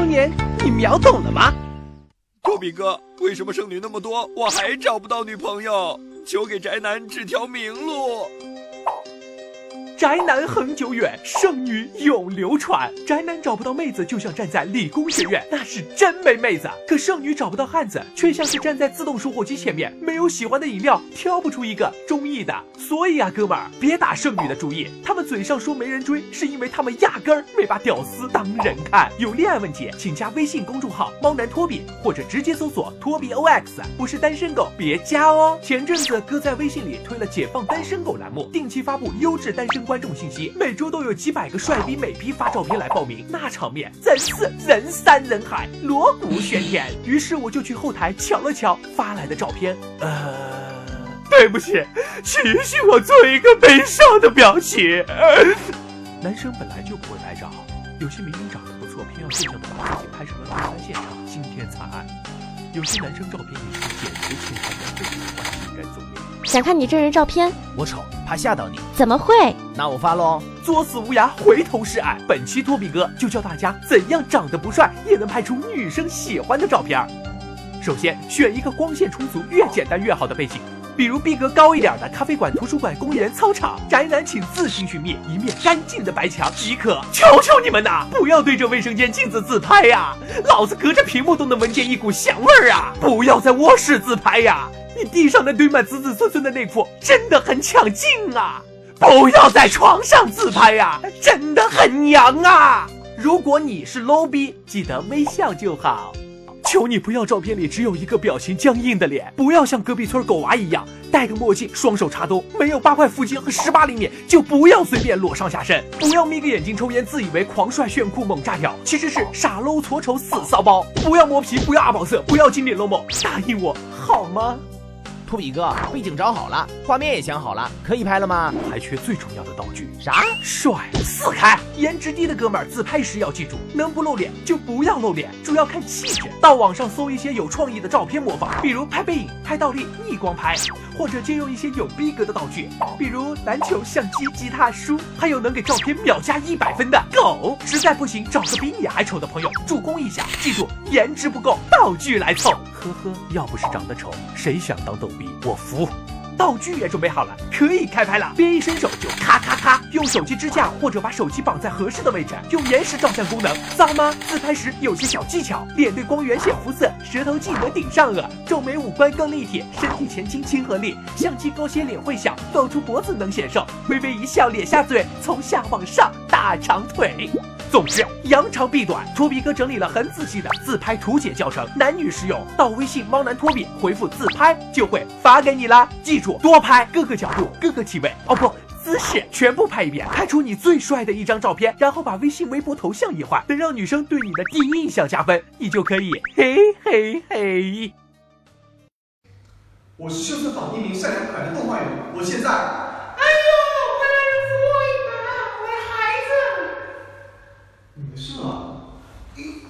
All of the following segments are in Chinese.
当年你秒懂了吗？托比哥，为什么剩女那么多，我还找不到女朋友？求给宅男指条明路。宅男恒久远，剩女永流传。宅男找不到妹子，就像站在理工学院，那是真没妹子；可剩女找不到汉子，却像是站在自动售货机前面，没有喜欢的饮料，挑不出一个中意的。所以啊，哥们儿，别打剩女的主意。他们嘴上说没人追，是因为他们压根儿没把屌丝当人看。有恋爱问题，请加微信公众号“猫男托比”，或者直接搜索“托比 OX”。不是单身狗，别加哦。前阵子哥在微信里推了“解放单身狗”栏目，定期发布优质单身观众信息，每周都有几百个帅逼美逼发照片来报名，那场面真是人山人海，锣鼓喧天。于是我就去后台瞧了瞧发来的照片，呃，对不起，请允许我做一个悲伤的表情。男生本来就不会拍照，有些明明长得不错，偏要倔强的把自己拍成了自拍现场，惊天惨案。有些男生照片一出，简直侵犯人非喜欢情感纵欲。想看你真人照片？我丑，怕吓到你。怎么会？那我发喽。作死无涯，回头是岸。本期托比哥就教大家怎样长得不帅也能拍出女生喜欢的照片。首先选一个光线充足、越简单越好的背景，比如逼格高一点的咖啡馆、图书馆、公园、操场。宅男请自行寻觅一面干净的白墙即可。求求你们呐，不要对着卫生间镜子自拍呀！老子隔着屏幕都能闻见一股香味儿啊！不要在卧室自拍呀！你地上那堆满子子孙孙的内裤真的很抢镜啊！不要在床上自拍呀，真的很娘啊！如果你是 low 逼，记得微笑就好。求你不要照片里只有一个表情僵硬的脸，不要像隔壁村狗娃一样戴个墨镜，双手插兜，没有八块腹肌和十八厘米就不要随便裸上下身。不要眯个眼睛抽烟，自以为狂帅炫酷猛炸条，其实是傻 low 矬丑死骚包。不要磨皮，不要阿宝色，不要经典 low 萌，答应我好吗？托比哥，背景找好了，画面也想好了，可以拍了吗？还缺最重要的道具，啥？帅四开。颜值低的哥们儿自拍时要记住，能不露脸就不要露脸，主要看气质。到网上搜一些有创意的照片模仿，比如拍背影、拍倒立、逆光拍，或者借用一些有逼格的道具，比如篮球、相机、吉他、书，还有能给照片秒加一百分的狗。实在不行，找个比你还丑的朋友助攻一下。记住，颜值不够，道具来凑。呵呵，要不是长得丑，谁想当逗逼？我服。道具也准备好了，可以开拍了。边一伸手就咔咔咔，用手机支架或者把手机绑在合适的位置，用延时照相功能。脏吗？自拍时有些小技巧：脸对光源显肤色，舌头记得顶上颚，皱眉五官更立体，身体前倾亲和力，相机高些脸会小，露出脖子能显瘦，微微一笑咧下嘴，从下往上大长腿。总之，扬长避短，托比哥整理了很仔细的自拍图解教程，男女适用。到微信猫男托比回复自拍，就会发给你啦。记住，多拍，各个角度、各个体位，哦不，姿势全部拍一遍，拍出你最帅的一张照片，然后把微信、微博头像一换，能让女生对你的第一印象加分，你就可以嘿嘿嘿。我是秀色坊一名善良可爱的动画员，我现在。没事啊？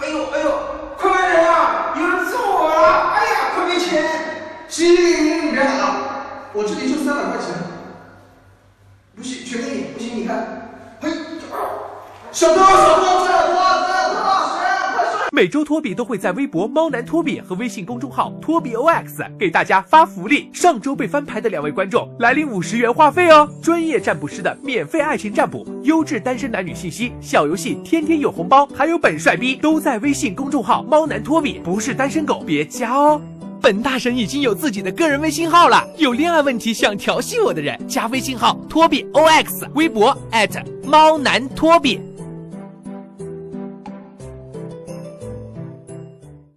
哎呦哎呦，快来人啊！有人揍我啊！哎呀，快给钱！行行行，你别喊了，我这里就三百块钱。不行，全给你。不行，你看，嘿，小偷小偷追小偷，每周托比都会在微博“猫男托比”和微信公众号“托比 OX” 给大家发福利。上周被翻牌的两位观众来领五十元话费哦！专业占卜师的免费爱情占卜，优质单身男女信息，小游戏天天有红包，还有本帅逼都在微信公众号“猫男托比”，不是单身狗别加哦！本大神已经有自己的个人微信号了，有恋爱问题想调戏我的人，加微信号托比 OX，微博猫男托比。